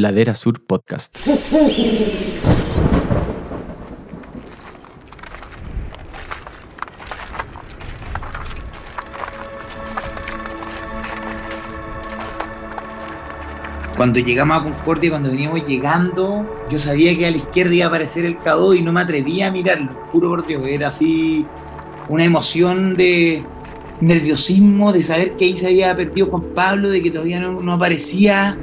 Ladera Sur Podcast. Cuando llegamos a Concordia, cuando veníamos llegando, yo sabía que a la izquierda iba a aparecer el K2 y no me atrevía a mirarlo, juro por Dios, era así una emoción de nerviosismo, de saber que ahí se había perdido Juan Pablo, de que todavía no, no aparecía.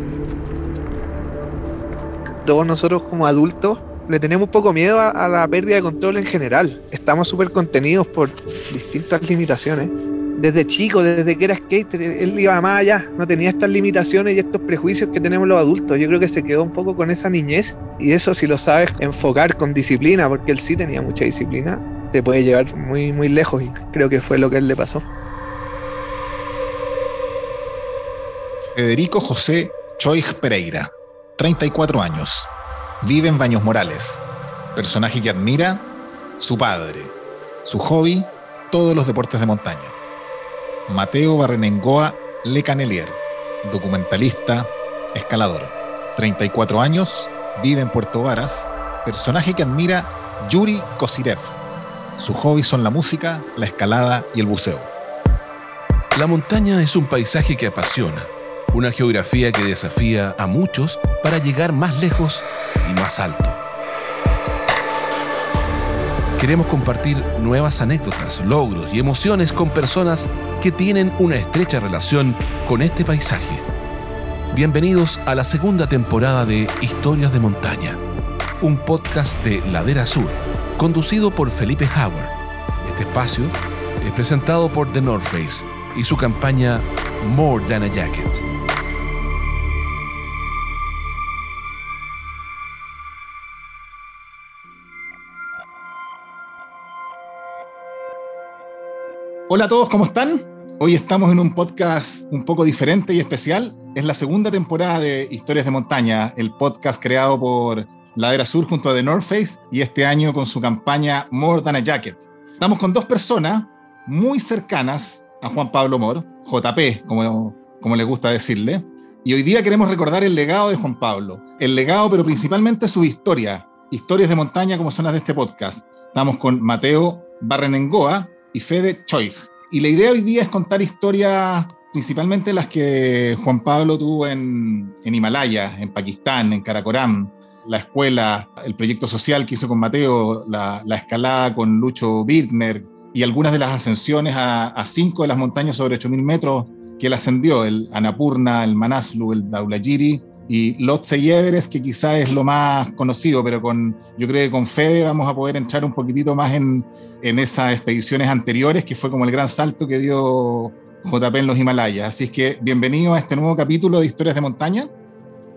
Todos nosotros como adultos le tenemos poco miedo a, la pérdida de control en general. Estamos súper contenidos por distintas limitaciones desde chico, desde que era skater, él iba más allá, no tenía estas limitaciones y estos prejuicios que tenemos los adultos. Yo creo que se quedó un poco con esa niñez y eso si lo sabes enfocar con disciplina, porque él sí tenía mucha disciplina, te puede llevar muy, muy lejos y creo que fue lo que él le pasó. Federico José Choig Pereira, 34 años, vive en Baños Morales, personaje que admira, su padre, su hobby, todos los deportes de montaña. Mateo Barrenengoa Lecanelier, documentalista, escalador. 34 años, vive en Puerto Varas, personaje que admira Yuri Kosirev. Su hobby son la música, la escalada y el buceo. La montaña es un paisaje que apasiona, una geografía que desafía a muchos para llegar más lejos y más alto. Queremos compartir nuevas anécdotas, logros y emociones con personas que tienen una estrecha relación con este paisaje. Bienvenidos a la segunda temporada de Historias de Montaña, un podcast de Ladera Sur, conducido por Felipe Howard. Este espacio es presentado por The North Face y su campaña More Than a Jacket. Hola a todos, ¿cómo están? Hoy estamos en un podcast un poco diferente y especial. Es la segunda temporada de Historias de Montaña, el podcast creado por Ladera Sur junto a The North Face y este año con su campaña More Than a Jacket. Estamos con dos personas muy cercanas a Juan Pablo Mor, JP, como, como le gusta decirle. Y hoy día queremos recordar el legado de Juan Pablo. El legado, pero principalmente su historia. Historias de montaña como son las de este podcast. Estamos con Mateo Barrenengoa, y Fede Choig. Y la idea hoy día es contar historias, principalmente las que Juan Pablo tuvo en, en Himalaya, en Pakistán, en Karakoram, la escuela, el proyecto social que hizo con Mateo, la, la escalada con Lucho Birkner y algunas de las ascensiones a, a cinco de las montañas sobre 8.000 metros que él ascendió, el Annapurna, el Manaslu, el Daulagiri y Lhotse y Everest, que quizás es lo más conocido, pero con, yo creo que con Fede vamos a poder entrar un poquitito más en, en esas expediciones anteriores, que fue como el gran salto que dio JP en los Himalayas. Así es que bienvenido a este nuevo capítulo de Historias de Montaña.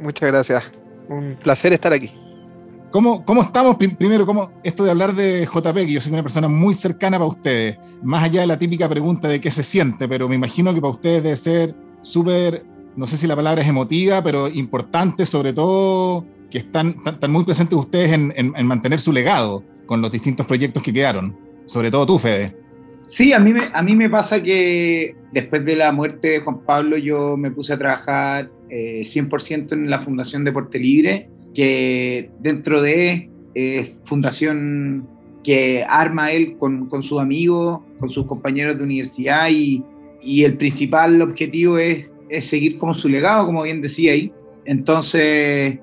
Muchas gracias. Un placer estar aquí. ¿Cómo, cómo estamos? Primero, ¿cómo, esto de hablar de JP, que yo soy una persona muy cercana para ustedes, más allá de la típica pregunta de qué se siente, pero me imagino que para ustedes debe ser súper no sé si la palabra es emotiva, pero importante, sobre todo que están, están muy presentes ustedes en, en, en, mantener su legado con los distintos proyectos que quedaron, sobre todo tú, Fede. Sí, a mí, me, a mí me pasa que después de la muerte de Juan Pablo yo me puse a trabajar eh, 100% en la Fundación Deporte Libre, que dentro de eh, fundación que arma él con, con sus amigos, con sus compañeros de universidad y, y el principal objetivo es es seguir como su legado, como bien decía ahí. Entonces,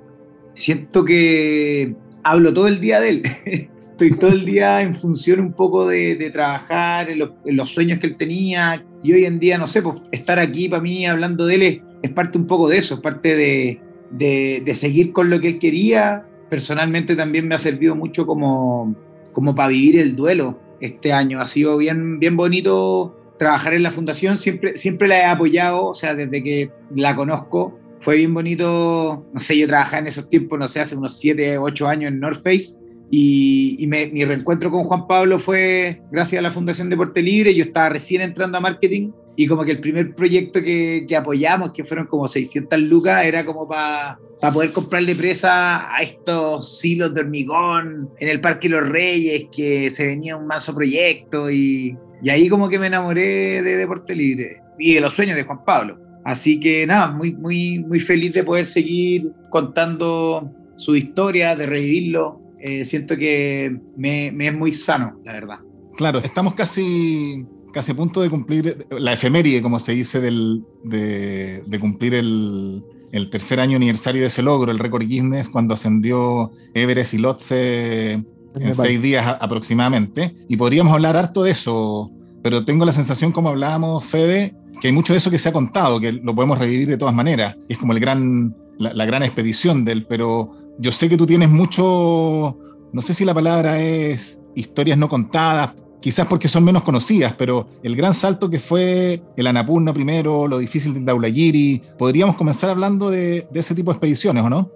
siento que hablo todo el día de él. Estoy todo el día en función un poco de, de trabajar en los, sueños que él tenía. Y hoy en día, no sé, pues estar aquí para mí hablando de él es, es parte un poco de eso, es parte de, de, de, seguir con lo que él quería. Personalmente también me ha servido mucho como, como para vivir el duelo este año. Ha sido bien, bien bonito trabajar en la fundación, siempre, siempre la he apoyado, o sea, desde que la conozco, fue bien bonito, no sé, yo trabajaba en esos tiempos, no sé, hace unos 7, 8 años en North Face, y, y me, mi reencuentro con Juan Pablo fue gracias a la Fundación Deporte Libre, yo estaba recién entrando a marketing, y como que el primer proyecto que, que apoyamos, que fueron como 600 lucas, era como para pa poder comprarle presa a estos silos de hormigón en el Parque Los Reyes, que se venía un mazo proyecto y, y ahí como que me enamoré de Deporte Libre y de los sueños de Juan Pablo. Así que nada, muy, muy, muy feliz de poder seguir contando su historia, de revivirlo. Eh, siento que me, es muy sano, la verdad. Claro, estamos casi, casi a punto de cumplir la efeméride, como se dice, del, de, de cumplir el, el tercer año aniversario de ese logro, el récord Guinness, cuando ascendió Everest y Lotse en seis días aproximadamente. Y podríamos hablar harto de eso, pero tengo la sensación, como hablábamos, Fede, que hay mucho de eso que se ha contado, que lo podemos revivir de todas maneras. Es como el gran, la, gran expedición del, pero yo sé que tú tienes mucho, no sé si la palabra es historias no contadas, quizás porque son menos conocidas, pero el gran salto que fue el Anapurna primero, lo difícil del Daulagiri, podríamos comenzar hablando de, ese tipo de expediciones, ¿o no?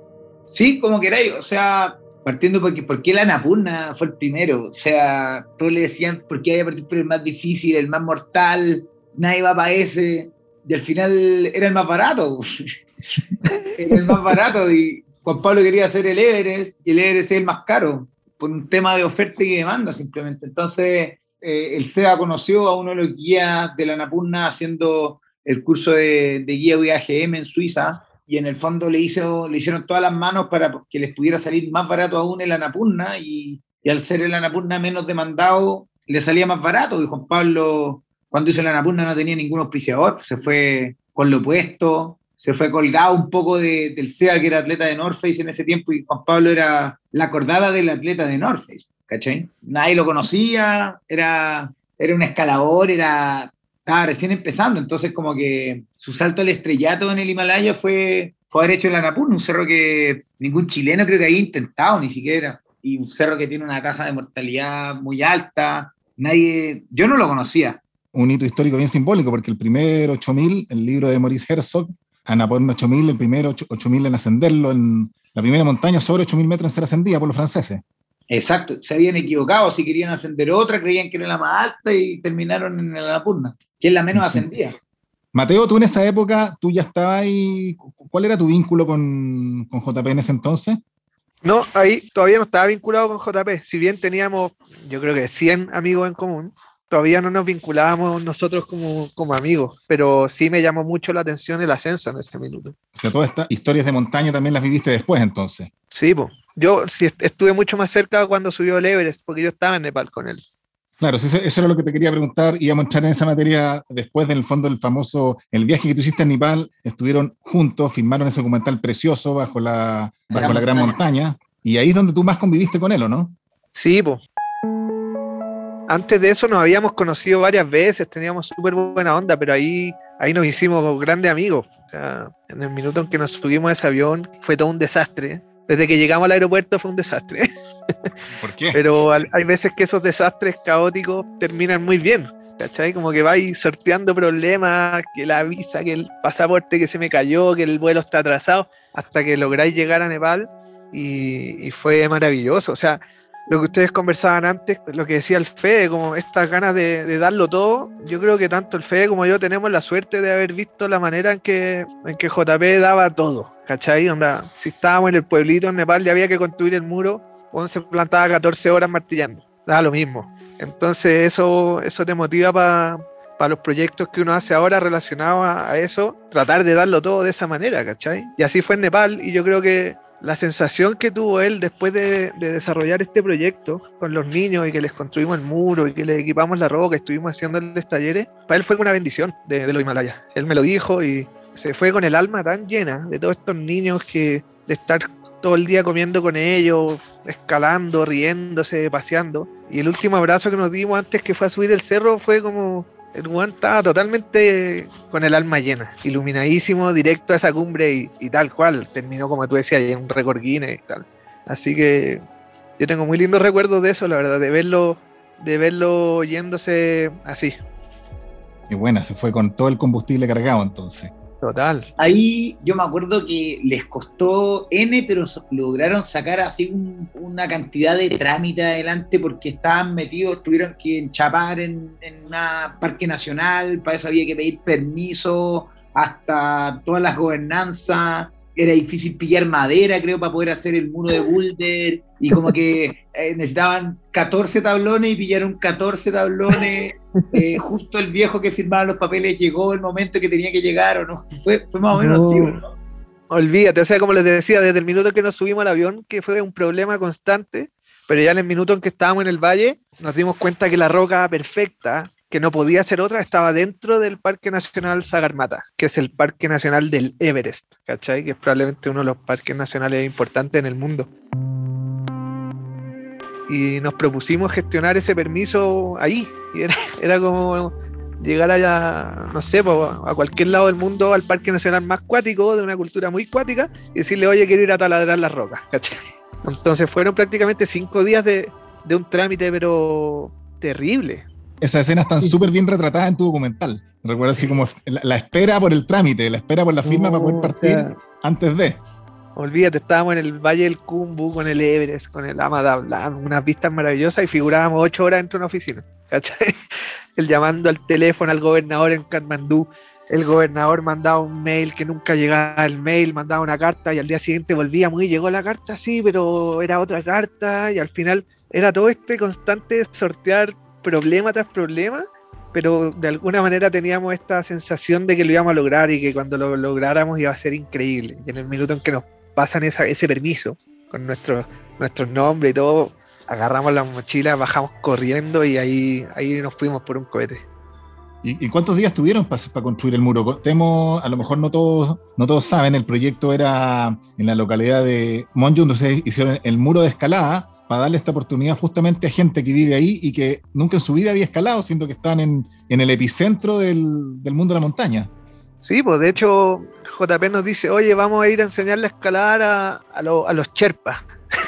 Sí, como queráis, o sea, partiendo porque ¿por qué el Anapurna fue el primero? O sea, todos le decían por qué había partido por el más difícil, el más mortal, nadie va para ese, y al final era el más barato. era el más barato y Juan Pablo quería hacer el Everest y el Everest es el más caro por un tema de oferta y demanda simplemente. Entonces, eh, el SEA conoció a uno de los guías de la Napurna haciendo el curso de, guía UAGM en Suiza y en el fondo le, hizo, le hicieron todas las manos para que les pudiera salir más barato aún el Anapurna y, y al ser el Anapurna menos demandado, le salía más barato. Y Juan Pablo, cuando hizo el Anapurna no tenía ningún auspiciador, se fue con lo opuesto, se fue colgado un poco de, del SEA, que era atleta de North Face en ese tiempo, y Juan Pablo era la acordada del atleta de North Face, ¿cachai? Nadie lo conocía, era, era un escalador, era, estaba recién empezando, entonces como que su salto al estrellato en el Himalaya fue, fue haber hecho el Annapurna, un cerro que ningún chileno creo que había intentado ni siquiera, y un cerro que tiene una tasa de mortalidad muy alta, nadie, yo no lo conocía. Un hito histórico bien simbólico, porque el primer 8000, el libro de Maurice Herzog, Annapurna 8000, el primer 8000 en ascenderlo, en la primera montaña sobre 8000 metros en ser ascendida por los franceses. Exacto, se habían equivocado, si querían ascender otra, creían que era la más alta y terminaron en la Annapurna, que es la menos ascendida. Mateo, tú en esa época, tú ya estabas ahí, ¿cuál era tu vínculo con, con JP en ese entonces? No, ahí todavía no estaba vinculado con JP, si bien teníamos, yo creo que 100 amigos en común, todavía no nos vinculábamos nosotros como, como, amigos, pero sí me llamó mucho la atención el ascenso en ese minuto. O sea, todas estas historias de montaña también las viviste después entonces. Sí, pues. Yo sí estuve mucho más cerca cuando subió el Everest, porque yo estaba en Nepal con él. Claro, eso, eso era lo que te quería preguntar. Íbamos a entrar en esa materia después del fondo del famoso, el viaje que tú hiciste en Nepal, estuvieron juntos, filmaron ese documental precioso bajo la, bajo la gran montaña. Y ahí es donde tú más conviviste con él, ¿o no? Sí, pues antes de eso nos habíamos conocido varias veces, teníamos súper buena onda, pero ahí, ahí nos hicimos grandes amigos. en el minuto en que nos subimos a ese avión fue todo un desastre. Desde que llegamos al aeropuerto fue un desastre. ¿Por qué? Pero hay veces que esos desastres caóticos terminan muy bien. ¿Cachai? Como que vais sorteando problemas, que la visa, que el pasaporte que se me cayó, que el vuelo está atrasado, hasta que lográis llegar a Nepal y, y fue maravilloso. O sea, lo que ustedes conversaban antes, lo que decía el Fede, como estas ganas de, darlo todo, yo creo que tanto el Fede como yo tenemos la suerte de haber visto la manera en que, en que JP daba todo, ¿cachai? Onda, si estábamos en el pueblito en Nepal y había que construir el muro, uno se plantaba 14 horas martillando, daba lo mismo. Entonces eso, eso te motiva para los proyectos que uno hace ahora relacionados a, eso, tratar de darlo todo de esa manera, ¿cachai? Y así fue en Nepal y yo creo que la sensación que tuvo él después de, desarrollar este proyecto con los niños y que les construimos el muro y que les equipamos la roca, estuvimos haciéndoles talleres, para él fue una bendición de, de los Himalayas. Él me lo dijo y se fue con el alma tan llena de todos estos niños que de estar todo el día comiendo con ellos, escalando, riéndose, paseando. Y el último abrazo que nos dimos antes que fue a subir el cerro fue como el Juan estaba totalmente con el alma llena, iluminadísimo, directo a esa cumbre y, tal cual. Terminó, como tú decías, en un récord Guinness y tal. Así que yo tengo muy lindos recuerdos de eso, la verdad, de verlo, de verlo yéndose así. Y buena, se fue con todo el combustible cargado entonces. Total. Ahí yo me acuerdo que les costó N, pero lograron sacar así una cantidad de trámite adelante porque estaban metidos, tuvieron que enchapar en, en un parque nacional, para eso había que pedir permiso hasta todas las gobernanzas, era difícil pillar madera, creo, para poder hacer el muro de boulder, y como que eh, necesitaban 14 tablones y pillaron 14 tablones. Eh, justo el viejo que firmaba los papeles llegó el momento que tenía que llegar, o no, fue, fue más o menos así, ¿no? Olvídate, o sea, como les decía, desde el minuto que nos subimos al avión, que fue un problema constante, pero ya en el minuto en que estábamos en el valle, nos dimos cuenta que la roca perfecta, que no podía ser otra, estaba dentro del Parque Nacional Sagarmata, que es el Parque Nacional del Everest, ¿cachai? Que es probablemente uno de los parques nacionales importantes en el mundo. Y nos propusimos gestionar ese permiso ahí. Era, era como llegar allá, no sé, a cualquier lado del mundo, al Parque Nacional más cuático, de una cultura muy cuática, y decirle, oye, quiero ir a taladrar las rocas, ¿cachai? Entonces fueron prácticamente cinco días de, de un trámite, pero terrible, esas escenas están súper bien retratadas en tu documental. Recuerdo así como la, espera por el trámite, la espera por la firma para poder partir antes de. Olvídate, estábamos en el Valle del Cumbu con el Everest, con el Amadablan, unas vistas maravillosas y figurábamos ocho horas dentro de una oficina. ¿cachai? El llamando al teléfono al gobernador en Katmandú. El gobernador mandaba un mail que nunca llegaba el mail, mandaba una carta y al día siguiente volvíamos y llegó la carta, sí, pero era otra carta y al final era todo este constante sortear problema tras problema, pero de alguna manera teníamos esta sensación de que lo íbamos a lograr y que cuando lo lográramos iba a ser increíble. Y en el minuto en que nos pasan ese permiso con nuestros nuestros nombres y todo, agarramos la mochila, bajamos corriendo y ahí, ahí nos fuimos por un cohete. ¿Y, cuántos días tuvieron para construir el muro? Temo, a lo mejor no todos, no todos saben, el proyecto era en la localidad de Monjo, donde se hicieron el muro de escalada, para darle esta oportunidad justamente a gente que vive ahí y que nunca en su vida había escalado, siendo que están en, el epicentro del, mundo de la montaña. Sí, pues de hecho JP nos dice, oye, vamos a ir a enseñarle a escalar a, a, los cherpas.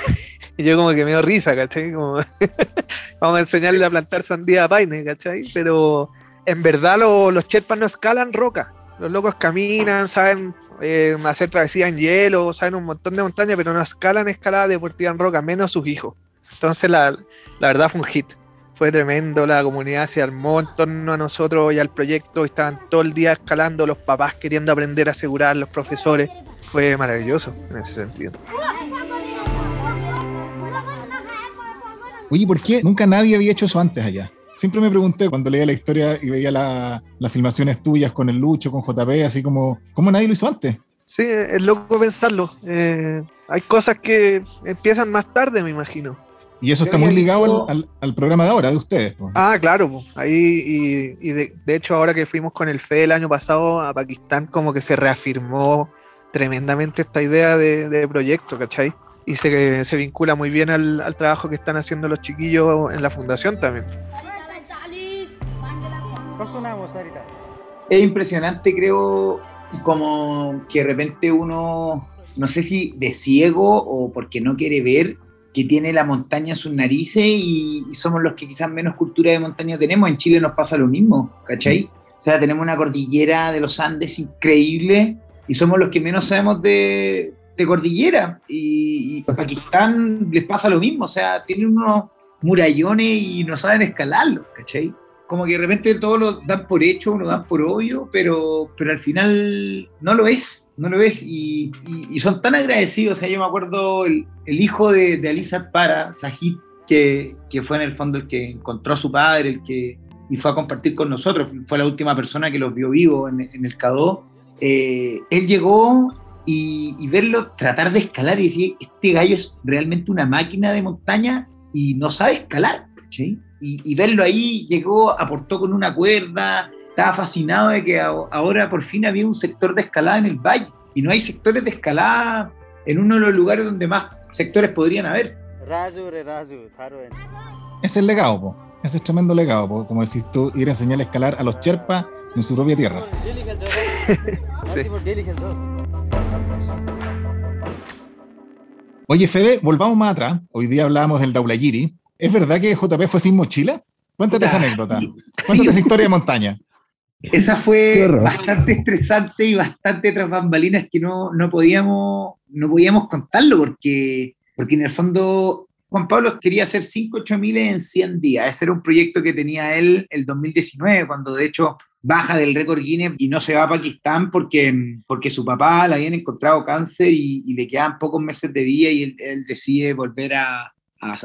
y yo como que me dio risa, ¿cachai? vamos a enseñarle a plantar sandía a paine, ¿cachai? Pero en verdad los cherpas no escalan roca. Los locos caminan, saben eh, hacer travesía en hielo, saben un montón de montañas, pero no escalan escalada deportiva en roca, menos sus hijos. Entonces la, la verdad fue un hit. Fue tremendo, la comunidad se armó en torno a nosotros y al proyecto, estaban todo el día escalando, los papás queriendo aprender a asegurar, los profesores. Fue maravilloso en ese sentido. Oye, ¿por qué nunca nadie había hecho eso antes allá? Siempre me pregunté cuando leía la historia y veía las filmaciones tuyas con el Lucho, con JP, así como, ¿cómo nadie lo hizo antes? Sí, es loco pensarlo. Eh, hay cosas que empiezan más tarde, me imagino. Y eso está muy ligado al, programa de ahora, de ustedes. Ah, claro. Ahí, y, de, hecho, ahora que fuimos con el FE el año pasado a Pakistán, como que se reafirmó tremendamente esta idea de, de proyecto, ¿cachai? Y se, se vincula muy bien al, al trabajo que están haciendo los chiquillos en la fundación también. Es impresionante, creo, como que de repente uno, no sé si de ciego o porque no quiere ver, que tiene la montaña en sus narices y, somos los que quizás menos cultura de montaña tenemos. En Chile nos pasa lo mismo, ¿cachai? O sea, tenemos una cordillera de los Andes increíble y somos los que menos sabemos de, cordillera. Y, y, Pakistán les pasa lo mismo, o sea, tienen unos murallones y no saben escalarlos, ¿cachai? Como que de repente todos lo dan por hecho, lo dan por obvio, pero, pero al final no lo es, no lo es. Y, son tan agradecidos. O sea, yo me acuerdo el, hijo de, de Alisa Para, Sajid, que, que, fue en el fondo el que encontró a su padre, el que y fue a compartir con nosotros, fue la última persona que los vio vivos en, en el CADO. Eh, él llegó y, y, verlo tratar de escalar y decir, este gallo es realmente una máquina de montaña y no sabe escalar, ¿sí? Y, verlo ahí, llegó, aportó con una cuerda, estaba fascinado de que ahora por fin había un sector de escalada en el valle. Y no hay sectores de escalada en uno de los lugares donde más sectores podrían haber. Es el legado, ese es tremendo legado, como decís tú, ir a enseñar a escalar a los cherpas en su propia tierra. Oye, Fede, volvamos más atrás. Hoy día hablábamos del Daulayiri, ¿Es verdad que JP fue sin mochila? Cuéntate esa anécdota. Cuéntate esa historia de montaña. Esa fue bastante estresante y bastante tras bambalinas que no, no, podíamos, no podíamos contarlo porque, porque en el fondo Juan Pablo quería hacer 5 8 mil en 100 días. Ese era un proyecto que tenía él el 2019, cuando de hecho baja del récord Guinness y no se va a Pakistán porque, porque su papá le habían encontrado cáncer y, le quedaban pocos meses de vida y él, decide volver a,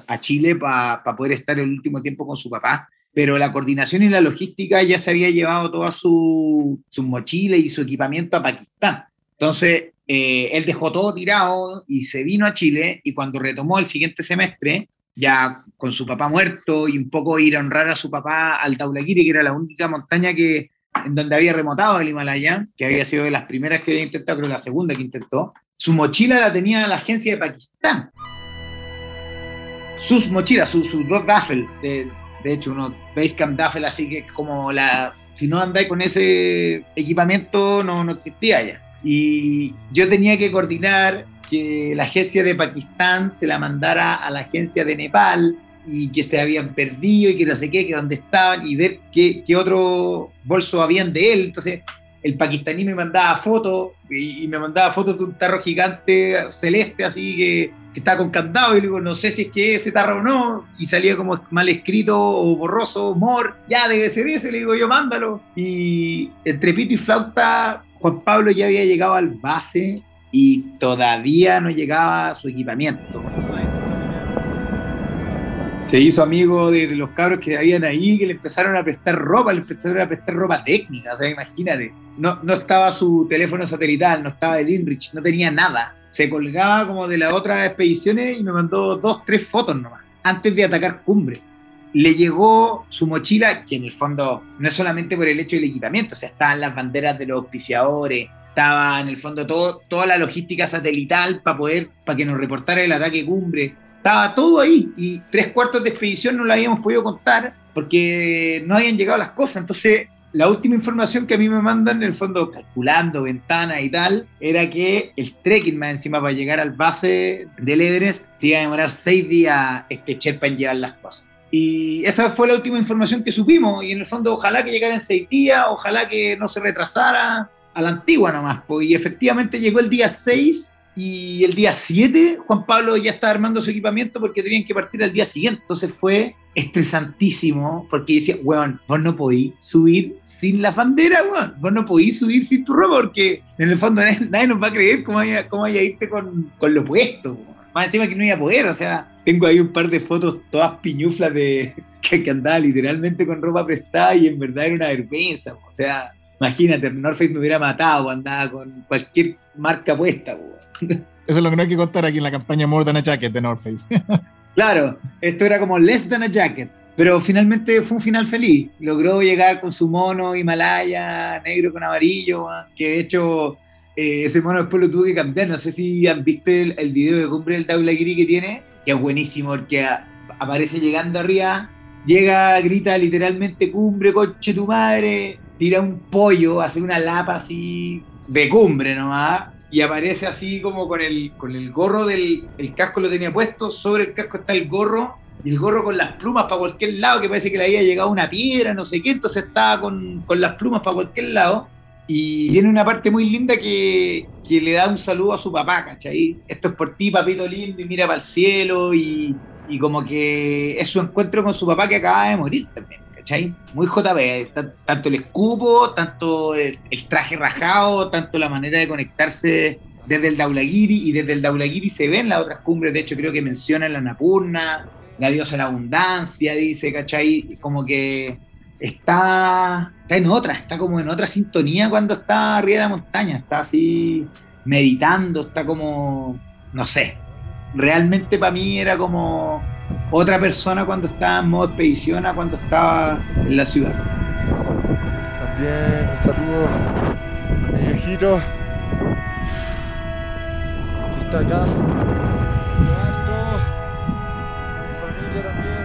a, Chile para poder estar el último tiempo con su papá. Pero la coordinación y la logística ya se había llevado toda su, su mochila y su equipamiento a Pakistán. Entonces, eh, él dejó todo tirado y se vino a Chile y cuando retomó el siguiente semestre, ya con su papá muerto y un poco ir a honrar a su papá al Taulagiri, que era la única montaña que, en donde había remotado el Himalaya, que había sido de las primeras que había intentado, creo la segunda que intentó, su mochila la tenía la agencia de Pakistán. Sus mochilas, sus, dos duffel, de, de hecho, uno Basecamp duffel, así que como la, si no andáis con ese equipamiento no, no existía ya. Y yo tenía que coordinar que la agencia de Pakistán se la mandara a la agencia de Nepal y que se habían perdido y que no sé qué, que dónde estaban y ver qué, qué otro bolso habían de él. Entonces el pakistaní me mandaba fotos y, me mandaba fotos de un tarro gigante celeste así que, que, estaba con candado y le digo, no sé si es que ese tarro o no, y salía como mal escrito o borroso, mor, ya debe ser ese, le digo yo, mándalo. Y entre pito y flauta, Juan Pablo ya había llegado al base y todavía no llegaba su equipamiento. Se hizo amigo de, los cabros que habían ahí, que le empezaron a prestar ropa, le empezaron a prestar ropa técnica, o sea, imagínate. No, no estaba su teléfono satelital, no estaba el InReach, no tenía nada. Se colgaba como de las otras expediciones y me mandó dos, tres fotos nomás, antes de atacar cumbre. Le llegó su mochila, que en el fondo no es solamente por el hecho del equipamiento, o sea, estaban las banderas de los auspiciadores, estaba en el fondo todo, toda la logística satelital para poder, para que nos reportara el ataque cumbre. Estaba todo ahí y tres cuartos de expedición no lo habíamos podido contar porque no habían llegado las cosas. Entonces, la última información que a mí me mandan, en el fondo, calculando ventanas y tal, era que el trekking más encima para llegar al base del Everest se iba a demorar seis días este Sherpa en llevar las cosas. Y esa fue la última información que supimos. Y en el fondo, ojalá que llegara en seis días, ojalá que no se retrasara a la antigua nomás. Pues, y efectivamente llegó el día 6 y el día 7 Juan Pablo ya estaba armando su equipamiento porque tenían que partir al día siguiente. Entonces fue estresantísimo porque decía, weón, vos no podís subir sin la bandera, weón. Vos no podís subir sin tu ropa porque en el fondo nadie, nos va a creer cómo vaya, cómo con, con lo puesto. Más encima que no iba a poder, o sea, tengo ahí un par de fotos todas piñuflas de que, andaba literalmente con ropa prestada y en verdad era una vergüenza. O sea, Imagínate, North Face me hubiera matado, andaba con cualquier marca puesta. Eso es lo que no hay que contar aquí en la campaña More Than a Jacket de North Face. claro, esto era como Less Than a Jacket. Pero finalmente fue un final feliz. Logró llegar con su mono Himalaya, negro con amarillo, que de hecho eh, ese mono después lo tuve que cambiar. No sé si han visto el, el video de cumbre del Daulagiri que tiene, que es buenísimo, porque aparece llegando arriba, llega, grita literalmente cumbre, coche tu madre, tira un pollo, hace una lapa así de cumbre nomás, y aparece así como con el, con el gorro del el casco lo tenía puesto, sobre el casco está el gorro, y el gorro con las plumas para cualquier lado, que parece que le había llegado una piedra, no sé qué, entonces estaba con, con las plumas para cualquier lado. Y viene una parte muy linda que, que, le da un saludo a su papá, ¿cachai? Esto es por ti, papito lindo, y mira para el cielo, y, y como que es su encuentro con su papá que acaba de morir también. Muy JB, tanto el escupo, tanto el, traje rajado, tanto la manera de conectarse desde el Daulagiri y desde el Daulagiri se ven las otras cumbres, de hecho creo que menciona la Napurna, la diosa de la abundancia, dice, ¿cachai? Como que está en otra, está como en otra sintonía cuando está arriba de la montaña, está así meditando, está como, no sé, realmente para mí era como otra persona cuando estaba en modo expedición a cuando estaba en la ciudad. También un saludo a mi viejito que está acá. A mi familia también.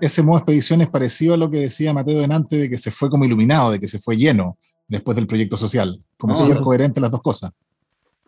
Ese modo expedición es parecido a lo que decía Mateo delante de que se fue como iluminado, de que se fue lleno después del proyecto social, como no, coherente las dos cosas.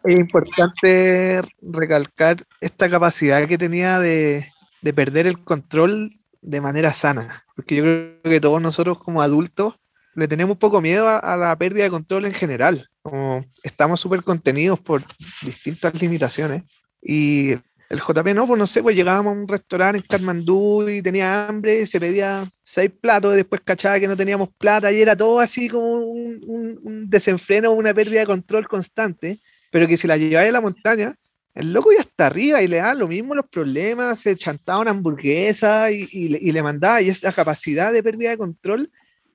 Es importante recalcar esta capacidad que tenía de, perder el control de manera sana, porque yo creo que todos nosotros como adultos le tenemos un poco miedo a, la pérdida de control en general, como estamos súper contenidos por distintas limitaciones y El JP no, pues no sé, pues llegábamos a un restaurante en Katmandú y tenía hambre, se pedía seis platos y después cachaba que no teníamos plata y era todo así como un, desenfreno, una pérdida de control constante, pero que si la lleváis a la montaña, el loco ya está arriba y le da lo mismo los problemas, se chantaba una hamburguesa y, y, le, y mandaba, y esta capacidad de pérdida de control,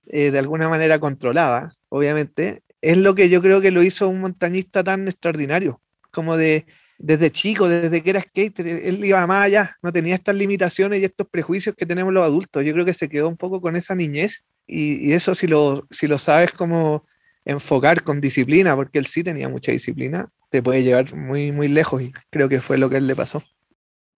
eh, de alguna manera controlada, obviamente, es lo que yo creo que lo hizo un montañista tan extraordinario, como de desde chico, desde que era skater, él iba más allá, no tenía estas limitaciones y estos prejuicios que tenemos los adultos. Yo creo que se quedó un poco con esa niñez y, eso si lo, si lo sabes como enfocar con disciplina, porque él sí tenía mucha disciplina, te puede llevar muy, muy lejos y creo que fue lo que él le pasó.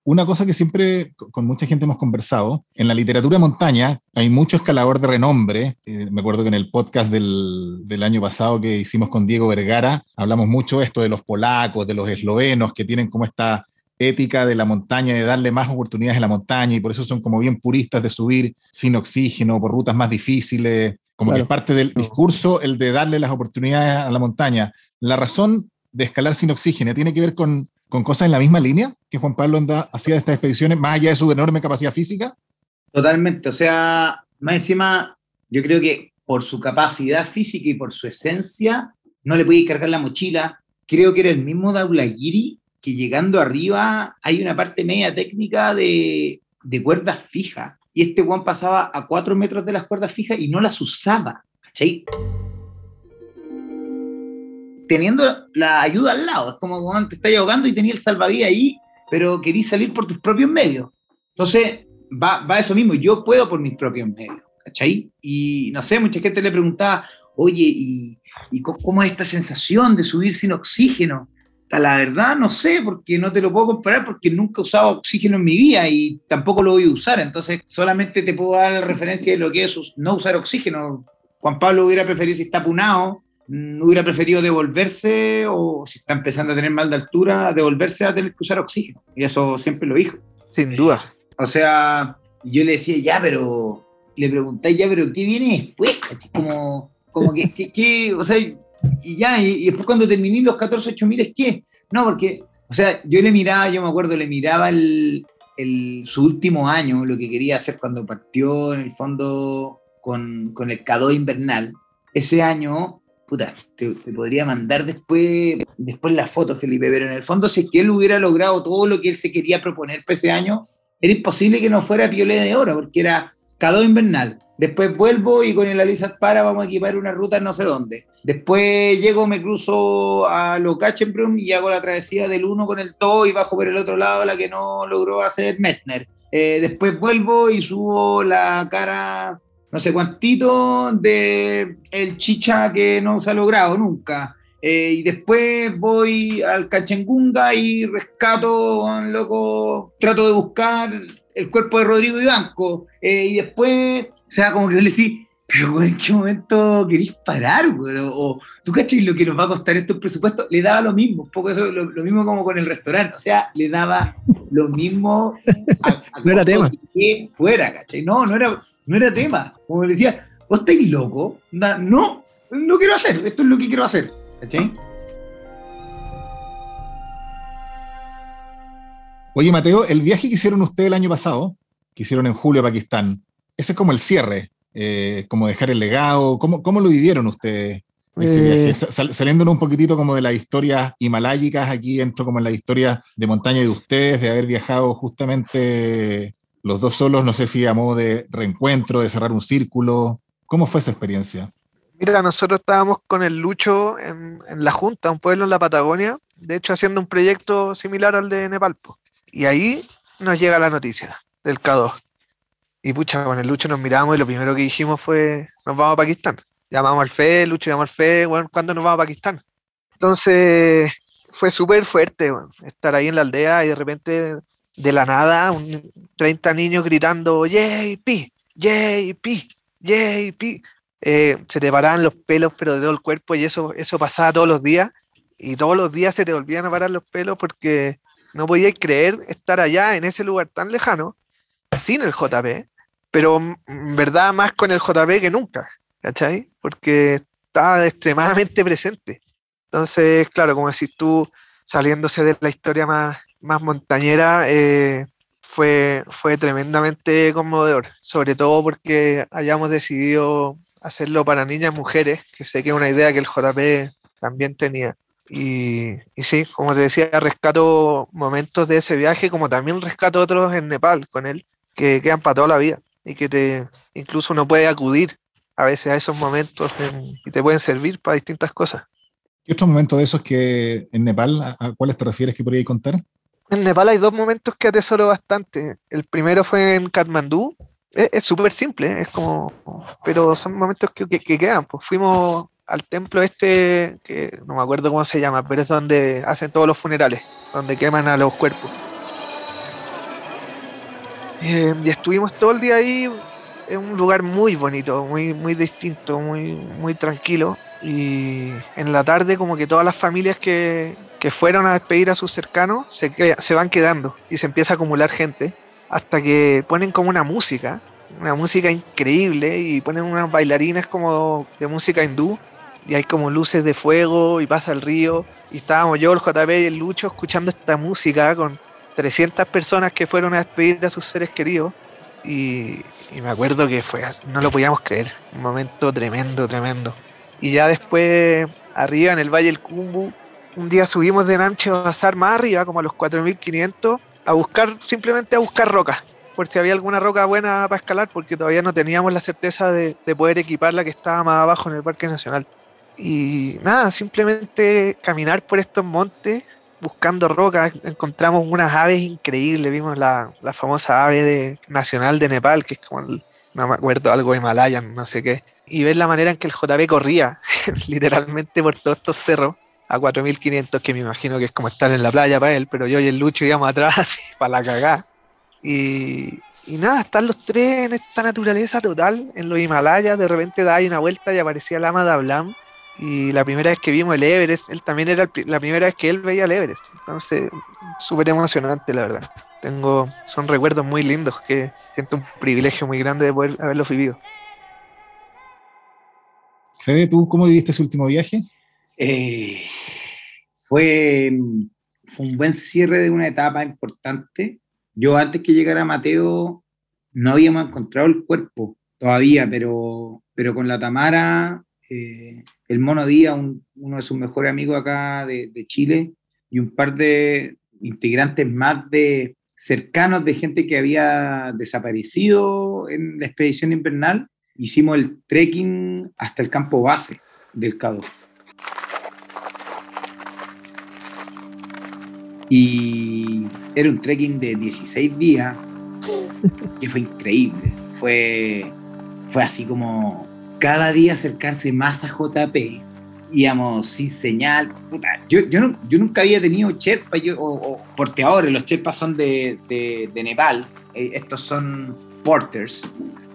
Una cosa que siempre con mucha gente hemos conversado, en la literatura de montaña hay mucho escalador de renombre. Eh, me acuerdo que en el podcast del, del, año pasado que hicimos con Diego Vergara, hablamos mucho esto de los polacos, de los eslovenos, que tienen como esta ética de la montaña, de darle más oportunidades a la montaña, y por eso son como bien puristas de subir sin oxígeno, por rutas más difíciles, como claro. que es parte del discurso el de darle las oportunidades a la montaña. La razón de escalar sin oxígeno tiene que ver con con cosas en la misma línea que Juan Pablo hacía de estas expediciones, más allá de su enorme capacidad física? Totalmente, o sea, más encima, yo creo que por su capacidad física y por su esencia, no le podía cargar la mochila. Creo que era el mismo Daulagiri que llegando arriba hay una parte media técnica de, cuerdas fijas. Y este Juan pasaba a cuatro metros de las cuerdas fijas y no las usaba. ¿Cachai? Teniendo la ayuda al lado. Es como cuando te estás ahogando y tenías el salvavidas ahí, pero querís salir por tus propios medios. Entonces, va, va eso mismo. Yo puedo por mis propios medios, ¿cachai? Y no sé, mucha gente le preguntaba, oye, ¿y, y cómo es esta sensación de subir sin oxígeno? La verdad, no sé, porque no te lo puedo comparar porque nunca he usado oxígeno en mi vida y tampoco lo voy a usar. Entonces, solamente te puedo dar la referencia de lo que es no usar oxígeno. Juan Pablo hubiera preferido, si está punado, hubiera preferido devolverse o si está empezando a tener mal de altura, devolverse a tener que usar oxígeno. Y eso siempre lo dijo. Sin duda. O sea, yo le decía, ya, pero le pregunté, ya, pero ¿qué viene después? Como, como que, que, que, o sea, y ya, y, y, después cuando terminé los 14, 8 mil, ¿qué? No, porque, o sea, yo le miraba, yo me acuerdo, le miraba el, el, su último año, lo que quería hacer cuando partió en el fondo con, con el Cadó invernal. Ese año puta, te, te, podría mandar después, después la foto, Felipe, pero en el fondo, si es que él hubiera logrado todo lo que él se quería proponer para ese año, era imposible que no fuera Piolé de Oro, porque era Cadó Invernal. Después vuelvo y con el Alizat Para vamos a equipar una ruta no sé dónde. Después llego, me cruzo a Locachenbrunn y hago la travesía del 1 con el 2 y bajo por el otro lado la que no logró hacer Messner. Eh, después vuelvo y subo la cara no sé cuántito de el chicha que no se ha logrado nunca. Eh, y después voy al Cachengunga y rescato, loco, trato de buscar el cuerpo de Rodrigo Ibanco. Eh, y después, o sea, como que le decís, pero ¿en qué momento querís parar? Güey? O tú cachai lo que nos va a costar estos presupuestos, le daba lo mismo, un poco eso, lo, lo mismo como con el restaurante, o sea, le daba lo mismo a, a no era tema. que fuera, ¿cachai? No, no era, no era tema. Como decía, vos estáis loco, no, no, lo quiero hacer, esto es lo que quiero hacer, ¿cachai? Oye, Mateo, el viaje que hicieron ustedes el año pasado, que hicieron en julio a Pakistán, ese es como el cierre, eh, como dejar el legado, ¿cómo, cómo lo vivieron ustedes? Eh? Sal, saliéndonos un poquitito como de las historias himalayicas, aquí entro como en la historia de montaña de ustedes, de haber viajado justamente los dos solos, no sé si a modo de reencuentro, de cerrar un círculo. ¿Cómo fue esa experiencia? Mira, nosotros estábamos con el Lucho en, en La Junta, un pueblo en la Patagonia, de hecho haciendo un proyecto similar al de Nepalpo. Y ahí nos llega la noticia del K2. Y pucha, con el Lucho nos miramos y lo primero que dijimos fue, nos vamos a Pakistán. Llamamos al FE, Lucho llamó al FE, bueno, ¿cuándo nos vamos a Pakistán? Entonces fue súper fuerte estar ahí en la aldea y de repente de la nada un 30 niños gritando JP, JP, JP. Eh, se te paraban los pelos pero de todo el cuerpo y eso, eso pasaba todos los días y todos los días se te volvían a parar los pelos porque no podíais creer estar allá en ese lugar tan lejano sin el JP, pero en verdad más con el JP que nunca, ¿cachai? Porque estaba extremadamente presente. Entonces, claro, como decís tú, saliéndose de la historia más más montañera, eh, fue, fue tremendamente conmovedor, sobre todo porque hayamos decidido hacerlo para niñas mujeres, que sé que es una idea que el JP también tenía. Y, y, sí, como te decía, rescato momentos de ese viaje, como también rescato otros en Nepal con él, que quedan para toda la vida y que te incluso uno puede acudir a veces a esos momentos y te pueden servir para distintas cosas. ¿Y otros momentos de esos que en Nepal, a, cuáles te refieres que podrías contar? En Nepal hay dos momentos que atesoro bastante. El primero fue en Katmandú. Es súper simple, es como, pero son momentos que, que, quedan. Pues fuimos al templo este, que no me acuerdo cómo se llama, pero es donde hacen todos los funerales, donde queman a los cuerpos. Eh, y estuvimos todo el día ahí, en un lugar muy bonito, muy, muy distinto, muy, muy tranquilo. Y en la tarde como que todas las familias que, que fueron a despedir a sus cercanos se, se van quedando y se empieza a acumular gente hasta que ponen como una música, una música increíble y ponen unas bailarinas como de música hindú y hay como luces de fuego y pasa el río y estábamos yo, el JP y el Lucho escuchando esta música con 300 personas que fueron a despedir a sus seres queridos y, y me acuerdo que fue, no lo podíamos creer, un momento tremendo, tremendo. Y ya después, arriba en el Valle del Cumbu, un día subimos de Nancho a pasar más arriba, como a los 4500, a buscar, simplemente a buscar rocas, por si había alguna roca buena para escalar, porque todavía no teníamos la certeza de, de poder equipar la que estaba más abajo en el Parque Nacional. Y nada, simplemente caminar por estos montes buscando rocas, encontramos unas aves increíbles, vimos la, la famosa ave de, nacional de Nepal, que es como, el, no me acuerdo, algo Himalayan, no sé qué, y ver la manera en que el JB corría literalmente por todos estos cerros a 4500, que me imagino que es como estar en la playa para él, pero yo y el Lucho íbamos atrás para la cagada. Y, y nada, están los tres en esta naturaleza total, en los Himalayas, de repente da una vuelta y aparecía la Ama de Ablam, y la primera vez que vimos el Everest, él también era la primera vez que él veía el Everest. Entonces, súper emocionante, la verdad. Tengo, son recuerdos muy lindos que siento un privilegio muy grande de poder haberlos vivido. Fede, ¿tú cómo viviste ese último viaje? Eh, fue, fue un buen cierre de una etapa importante. Yo antes que llegara Mateo no habíamos encontrado el cuerpo todavía, pero, pero con la Tamara, eh, el Mono Díaz, uno de sus mejores amigos acá de, Chile, y un par de integrantes más de cercanos de gente que había desaparecido en la expedición invernal, hicimos el trekking hasta el campo base del Cado. Y era un trekking de 16 días, que fue increíble. Fue, fue así como cada día acercarse más a JP. Íbamos sin señal. yo, yo, no, yo, nunca había tenido Sherpa yo, o, porteadores. Los Sherpas son de, de, de Nepal. Eh, estos son porters.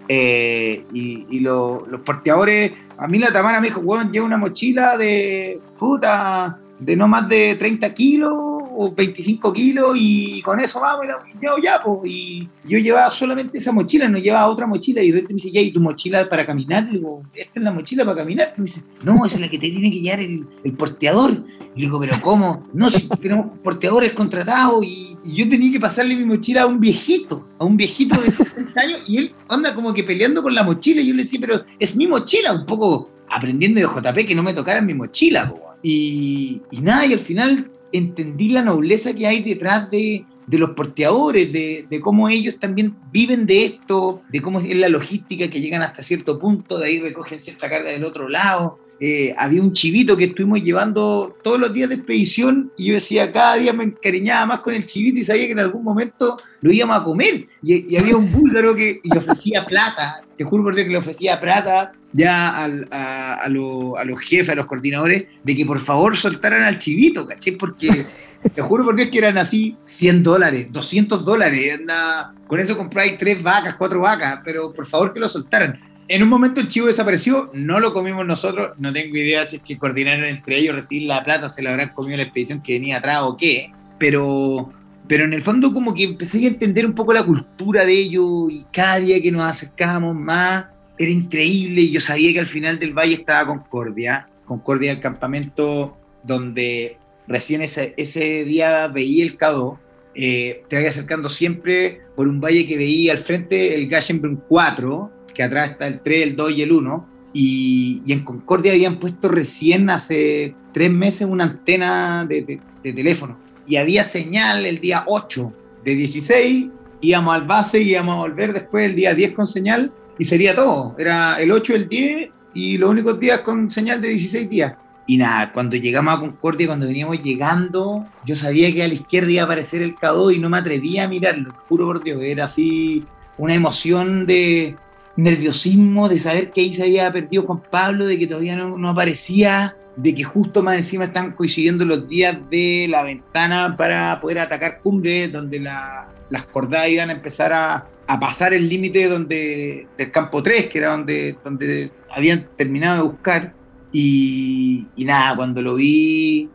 Eh, y, lo, los porteadores, a mí la Tamara me dijo, bueno, lleva una mochila de puta, de no más de 30 kilos o 25 kilos y con eso vamos, y yo ya, pues, y yo llevaba solamente esa mochila, no llevaba otra mochila y de repente me dice, ya, ¿y tu mochila para caminar? Le digo, esta es la mochila para caminar. Y me dice, no, esa es la que te tiene que llevar el, porteador. Y le digo, pero ¿cómo? No, si tenemos porteadores contratados y, yo tenía que pasarle mi mochila a un viejito, a un viejito de 60 años y él anda como que peleando con la mochila y yo le decía, pero es mi mochila, un poco aprendiendo de JP que no me tocara mi mochila, po. Y, nada, y al final entendí la nobleza que hay detrás de, de los porteadores, de, de, cómo ellos también viven de esto, de cómo es la logística que llegan hasta cierto punto, de ahí recogen cierta carga del otro lado. Eh, había un chivito que estuvimos llevando todos los días de expedición y yo decía, cada día me encariñaba más con el chivito y sabía que en algún momento lo íbamos a comer. Y, y había un búlgaro que le ofrecía plata, te juro por Dios que le ofrecía plata ya al, a, a, lo, a, los jefes, a los coordinadores, de que por favor soltaran al chivito, ¿caché? Porque te juro por Dios que eran así 100 dólares, 200 dólares, una, con eso compráis tres vacas, cuatro vacas, pero por favor que lo soltaran. En un momento el chivo desapareció, no lo comimos nosotros, no tengo idea si es que coordinaron entre ellos recibir la plata, se la habrán comido la expedición que venía atrás o qué, pero, pero en el fondo como que empecé a entender un poco la cultura de ellos y cada día que nos acercábamos más era increíble y yo sabía que al final del valle estaba Concordia, Concordia el campamento donde recién ese, ese día veía el Cadó eh, te vayas acercando siempre por un valle que veía al frente el Gashenbrunn 4, que atrás está el 3, el 2 y el 1. Y, y en Concordia habían puesto recién hace tres meses una antena de, de- de teléfono. Y había señal el día 8 de 16, íbamos al base y íbamos a volver después el día 10 con señal y sería todo. Era el 8, el 10 y los únicos días con señal de 16 días. Y nada, cuando llegamos a Concordia, cuando veníamos llegando, yo sabía que a la izquierda iba a aparecer el K2 y no me atrevía a mirarlo, juro por Dios, era así una emoción de nerviosismo, de saber que ahí se había perdido Juan Pablo, de que todavía no, aparecía, de que justo más encima están coincidiendo los días de la ventana para poder atacar Cumbre, donde la- las cordadas iban a empezar a, pasar el límite donde del campo 3, que era donde, donde habían terminado de buscar. Y, y nada, cuando lo vi,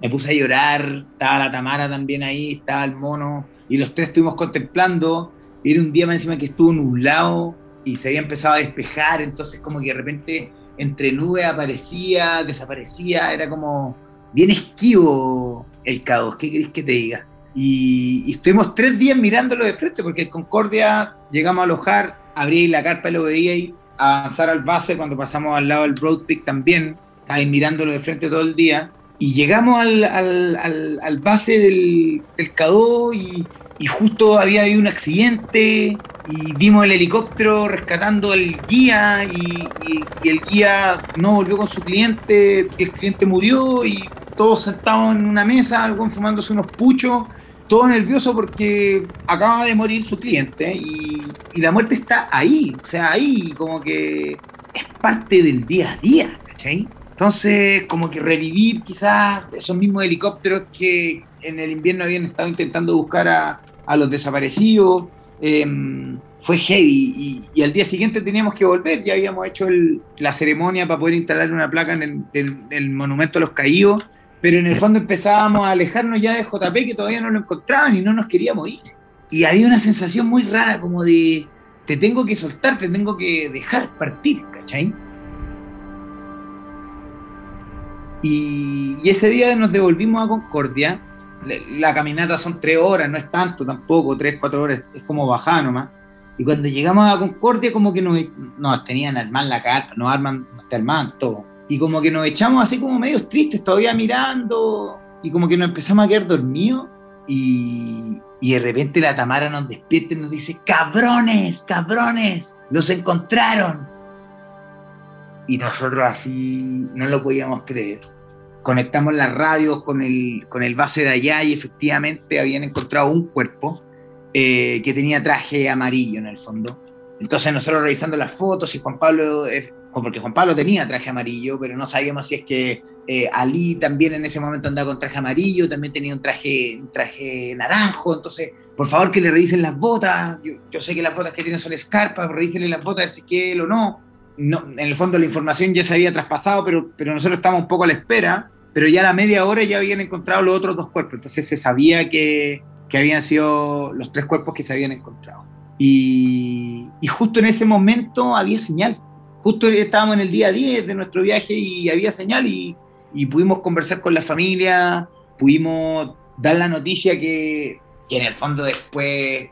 me puse a llorar, estaba la Tamara también ahí, estaba el mono, y los tres estuvimos contemplando, era un día más encima que estuvo nublado y se había empezado a despejar, entonces como que de repente entre nubes aparecía, desaparecía, era como bien esquivo el K2, ¿qué querés que te diga? Y, estuvimos tres días mirándolo de frente, porque en Concordia llegamos a alojar, abrí la carpa y lo veía y avanzar al base cuando pasamos al lado del Broad Peak también, ahí mirándolo de frente todo el día. Y llegamos al, al, al, al base del, del K2 y, y justo había habido un accidente y vimos el helicóptero rescatando al guía y, el guía no volvió con su cliente, el cliente murió y todos sentados en una mesa, algo fumándose unos puchos, todo nervioso porque acaba de morir su cliente y, y la muerte está ahí, o sea, ahí como que es parte del día a día, ¿cachai? Entonces, como que revivir quizás esos mismos helicópteros que en el invierno habían estado intentando buscar a, a los desaparecidos, em, fue heavy. Y, al día siguiente teníamos que volver, ya habíamos hecho la ceremonia para poder instalar una placa en el, en el monumento a los caídos, pero en el fondo empezábamos a alejarnos ya de JP que todavía no lo encontraban y no nos queríamos ir. Y había una sensación muy rara como de, te tengo que soltar, te tengo que dejar partir, ¿cachai? Y ese día nos devolvimos a Concordia. La, caminata son tres horas, no es tanto tampoco, tres, cuatro horas, es como bajar nomás. Y cuando llegamos a Concordia, como que nos, nos tenían armar la carta, nos arman, nos te armaban todo. Y como que nos echamos así como medios tristes, todavía mirando, y como que nos empezamos a quedar dormidos. Y, y de repente la Tamara nos despierta y nos dice: ¡Cabrones, cabrones! ¡Los encontraron! Y nosotros así no lo podíamos creer conectamos las radios con el, con el base de allá y efectivamente habían encontrado un cuerpo eh, que tenía traje amarillo en el fondo. Entonces nosotros revisando las fotos y Juan Pablo, eh, porque Juan Pablo tenía traje amarillo, pero no sabíamos si es que eh, Ali también en ese momento andaba con traje amarillo, también tenía un traje, un traje naranjo, entonces por favor que le revisen las botas, yo, yo sé que las botas que tienen son escarpas, revísenle las botas a ver si es que él o no. No. En el fondo la información ya se había traspasado, pero, pero nosotros estábamos un poco a la espera pero ya a la media hora ya habían encontrado los otros dos cuerpos, entonces se sabía que, que habían sido los tres cuerpos que se habían encontrado. Y, y, justo en ese momento había señal, justo estábamos en el día 10 de nuestro viaje y había señal y, y pudimos conversar con la familia, pudimos dar la noticia que, que en el fondo después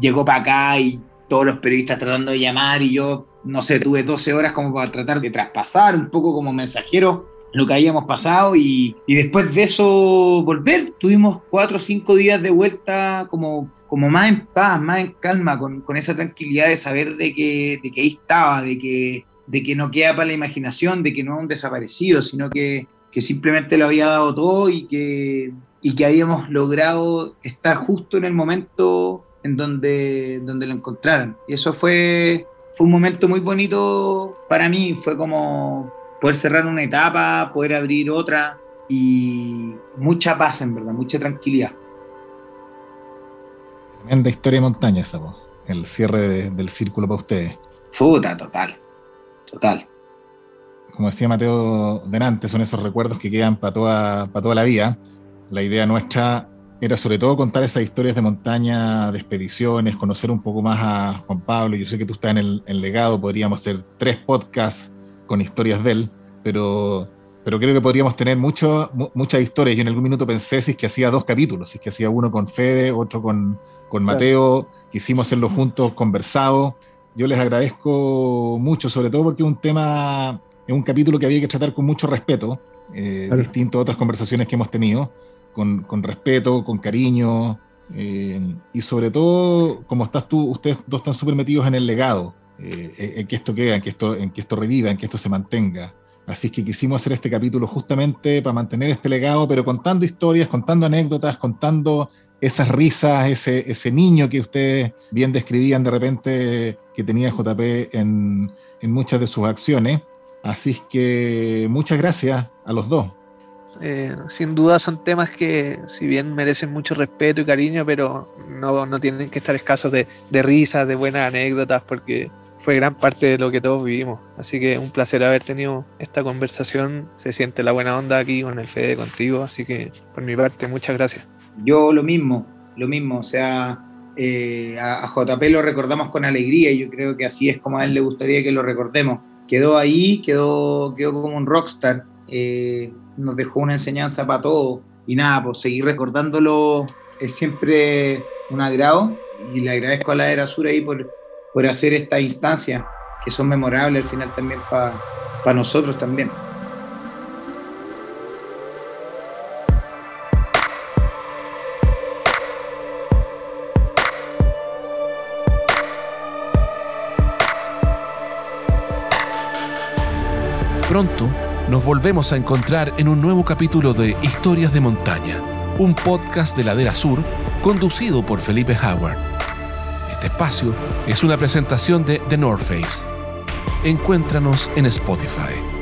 llegó para acá y todos los periodistas tratando de llamar y yo, no sé, tuve 12 horas como para tratar de traspasar un poco como mensajero lo que habíamos pasado y, y, después de eso volver. Tuvimos cuatro o cinco días de vuelta como, como más en paz, más en calma, con, con esa tranquilidad de saber de que, de que ahí estaba, de que, de que no queda para la imaginación, de que no es un desaparecido, sino que, que simplemente lo había dado todo y que, y que habíamos logrado estar justo en el momento en donde, donde lo encontraron. Y eso fue, fue un momento muy bonito para mí, fue como poder cerrar una etapa, poder abrir otra y mucha paz en verdad, mucha tranquilidad. Tremenda historia de montaña esa, po. el cierre de, del círculo para ustedes. Puta, total, total. Como decía Mateo delante, son esos recuerdos que quedan para toda, para toda la vida. La idea nuestra era sobre todo contar esas historias de montaña, de expediciones, conocer un poco más a Juan Pablo. Yo sé que tú estás en el en legado, podríamos hacer tres podcasts con historias de él, pero pero creo que podríamos tener mucho, muchas historias. Yo en algún minuto pensé si es que hacía dos capítulos, si es que hacía uno con Fede, otro con, con Mateo, quisimos hacerlo juntos, conversado. Yo les agradezco mucho, sobre todo porque es un tema, es un capítulo que había que tratar con mucho respeto, eh, distinto a otras conversaciones que hemos tenido, con, con respeto, con cariño, eh, y sobre todo, como estás tú, ustedes dos están súper metidos en el legado, eh, en que esto quede, en que esto, en que esto reviva, en que esto se mantenga. Así que quisimos hacer este capítulo justamente para mantener este legado, pero contando historias, contando anécdotas, contando esas risas, ese, ese niño que ustedes bien describían de repente que tenía JP en, en muchas de sus acciones. Así que muchas gracias a los dos. Eh, sin duda son temas que, si bien merecen mucho respeto y cariño, pero no, no tienen que estar escasos de, de risas, de buenas anécdotas, porque fue gran parte de lo que todos vivimos. Así que un placer haber tenido esta conversación. Se siente la buena onda aquí con el Fede, contigo. Así que por mi parte, muchas gracias. Yo lo mismo, lo mismo. O sea, eh, a, JP lo recordamos con alegría y yo creo que así es como a él le gustaría que lo recordemos. Quedó ahí, quedó, quedó como un rockstar. Eh, nos dejó una enseñanza para todos. Y nada, pues seguir recordándolo es siempre un agrado. Y le agradezco a la Era Sur ahí por, por hacer esta instancia, que son memorables al final también para nosotros también. Pronto nos volvemos a encontrar en un nuevo capítulo de Historias de Montaña, un podcast de Ladera Sur conducido por Felipe Howard. Este espacio es una presentación de The North Face. Encuéntranos en Spotify.